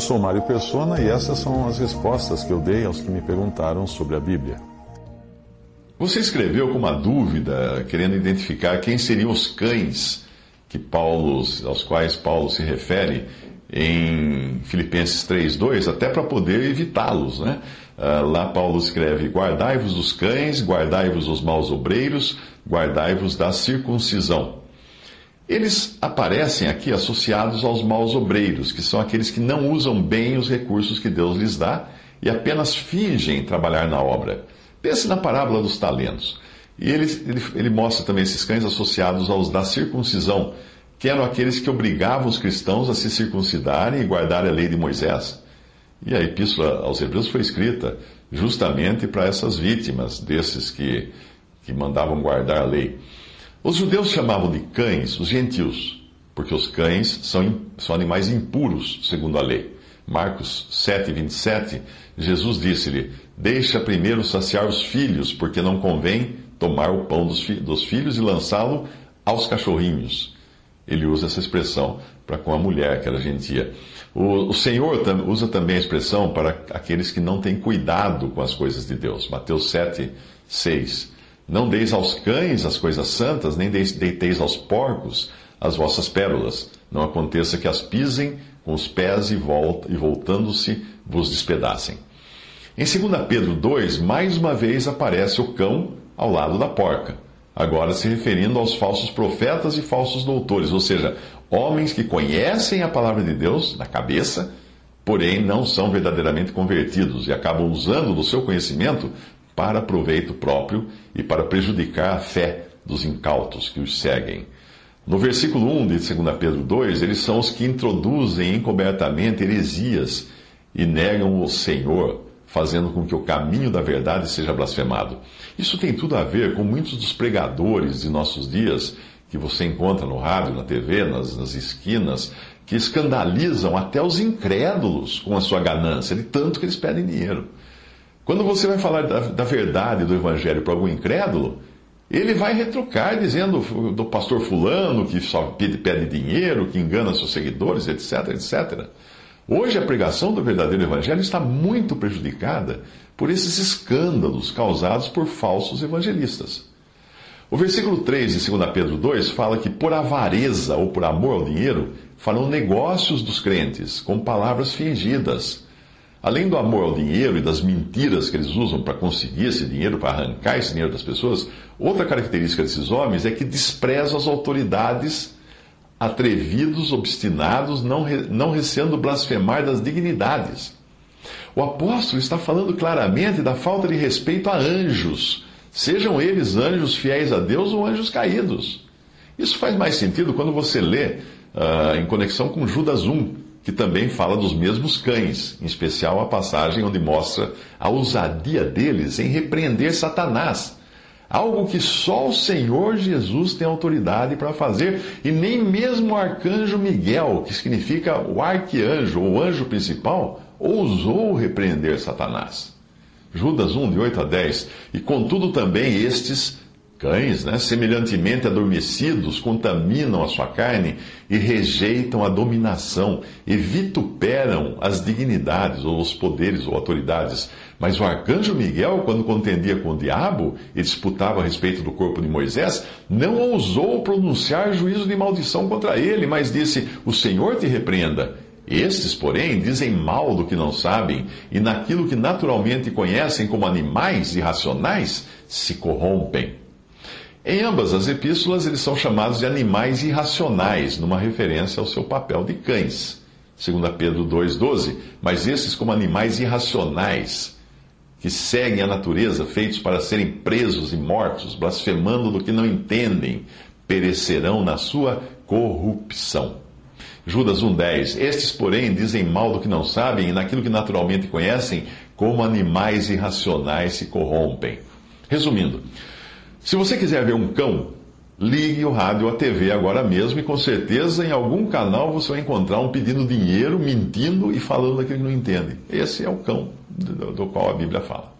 Eu sou Mário Persona e essas são as respostas que eu dei aos que me perguntaram sobre a Bíblia. Você escreveu com uma dúvida, querendo identificar quem seriam os cães que Paulo, aos quais Paulo se refere em Filipenses 3:2, até para poder evitá-los, né? Uh, lá Paulo escreve: Guardai-vos dos cães, guardai-vos dos maus obreiros, guardai-vos da circuncisão. Eles aparecem aqui associados aos maus obreiros, que são aqueles que não usam bem os recursos que Deus lhes dá e apenas fingem trabalhar na obra. Pense na parábola dos talentos. E ele, ele, ele mostra também esses cães associados aos da circuncisão, que eram aqueles que obrigavam os cristãos a se circuncidarem e guardarem a lei de Moisés. E a epístola aos Hebreus foi escrita justamente para essas vítimas desses que, que mandavam guardar a lei. Os judeus chamavam de cães os gentios, porque os cães são, são animais impuros, segundo a lei. Marcos 7, 27, Jesus disse-lhe: Deixa primeiro saciar os filhos, porque não convém tomar o pão dos, fi dos filhos e lançá-lo aos cachorrinhos. Ele usa essa expressão para com a mulher, que era gentia. O, o Senhor tam, usa também a expressão para aqueles que não têm cuidado com as coisas de Deus. Mateus 7, 6. Não deis aos cães as coisas santas, nem deiteis aos porcos as vossas pérolas. Não aconteça que as pisem com os pés e, e voltando-se vos despedacem. Em 2 Pedro 2, mais uma vez aparece o cão ao lado da porca. Agora se referindo aos falsos profetas e falsos doutores, ou seja, homens que conhecem a palavra de Deus na cabeça, porém não são verdadeiramente convertidos e acabam usando do seu conhecimento para proveito próprio e para prejudicar a fé dos incautos que os seguem. No versículo 1 de 2 Pedro 2, eles são os que introduzem encobertamente heresias e negam o Senhor fazendo com que o caminho da verdade seja blasfemado. Isso tem tudo a ver com muitos dos pregadores de nossos dias, que você encontra no rádio, na TV, nas, nas esquinas, que escandalizam até os incrédulos com a sua ganância, de tanto que eles pedem dinheiro. Quando você vai falar da, da verdade do Evangelho para algum incrédulo, ele vai retrucar dizendo do pastor Fulano que só pede, pede dinheiro, que engana seus seguidores, etc, etc. Hoje a pregação do verdadeiro evangelho está muito prejudicada por esses escândalos causados por falsos evangelistas. O versículo 3 de 2 Pedro 2 fala que por avareza ou por amor ao dinheiro farão negócios dos crentes com palavras fingidas. Além do amor ao dinheiro e das mentiras que eles usam para conseguir esse dinheiro, para arrancar esse dinheiro das pessoas, outra característica desses homens é que desprezam as autoridades atrevidos, obstinados, não, não receando blasfemar das dignidades. O apóstolo está falando claramente da falta de respeito a anjos, sejam eles anjos fiéis a Deus ou anjos caídos. Isso faz mais sentido quando você lê uh, em conexão com Judas 1, que também fala dos mesmos cães, em especial a passagem onde mostra a ousadia deles em repreender Satanás Algo que só o Senhor Jesus tem autoridade para fazer, e nem mesmo o arcanjo Miguel, que significa o arqueanjo, ou anjo principal, ousou repreender Satanás. Judas 1, de 8 a 10. E contudo também estes Cães, né, semelhantemente adormecidos, contaminam a sua carne e rejeitam a dominação e vituperam as dignidades, ou os poderes ou autoridades. Mas o arcanjo Miguel, quando contendia com o diabo e disputava a respeito do corpo de Moisés, não ousou pronunciar juízo de maldição contra ele, mas disse: O Senhor te repreenda. Estes, porém, dizem mal do que não sabem, e naquilo que naturalmente conhecem como animais irracionais, se corrompem. Em ambas as epístolas, eles são chamados de animais irracionais, numa referência ao seu papel de cães. 2 Pedro 2,12. Mas esses, como animais irracionais, que seguem a natureza, feitos para serem presos e mortos, blasfemando do que não entendem, perecerão na sua corrupção. Judas 1,10 Estes, porém, dizem mal do que não sabem, e naquilo que naturalmente conhecem, como animais irracionais se corrompem. Resumindo, se você quiser ver um cão, ligue o rádio ou a TV agora mesmo e com certeza em algum canal você vai encontrar um pedindo dinheiro, mentindo e falando daquilo que não entende. Esse é o cão do, do qual a Bíblia fala.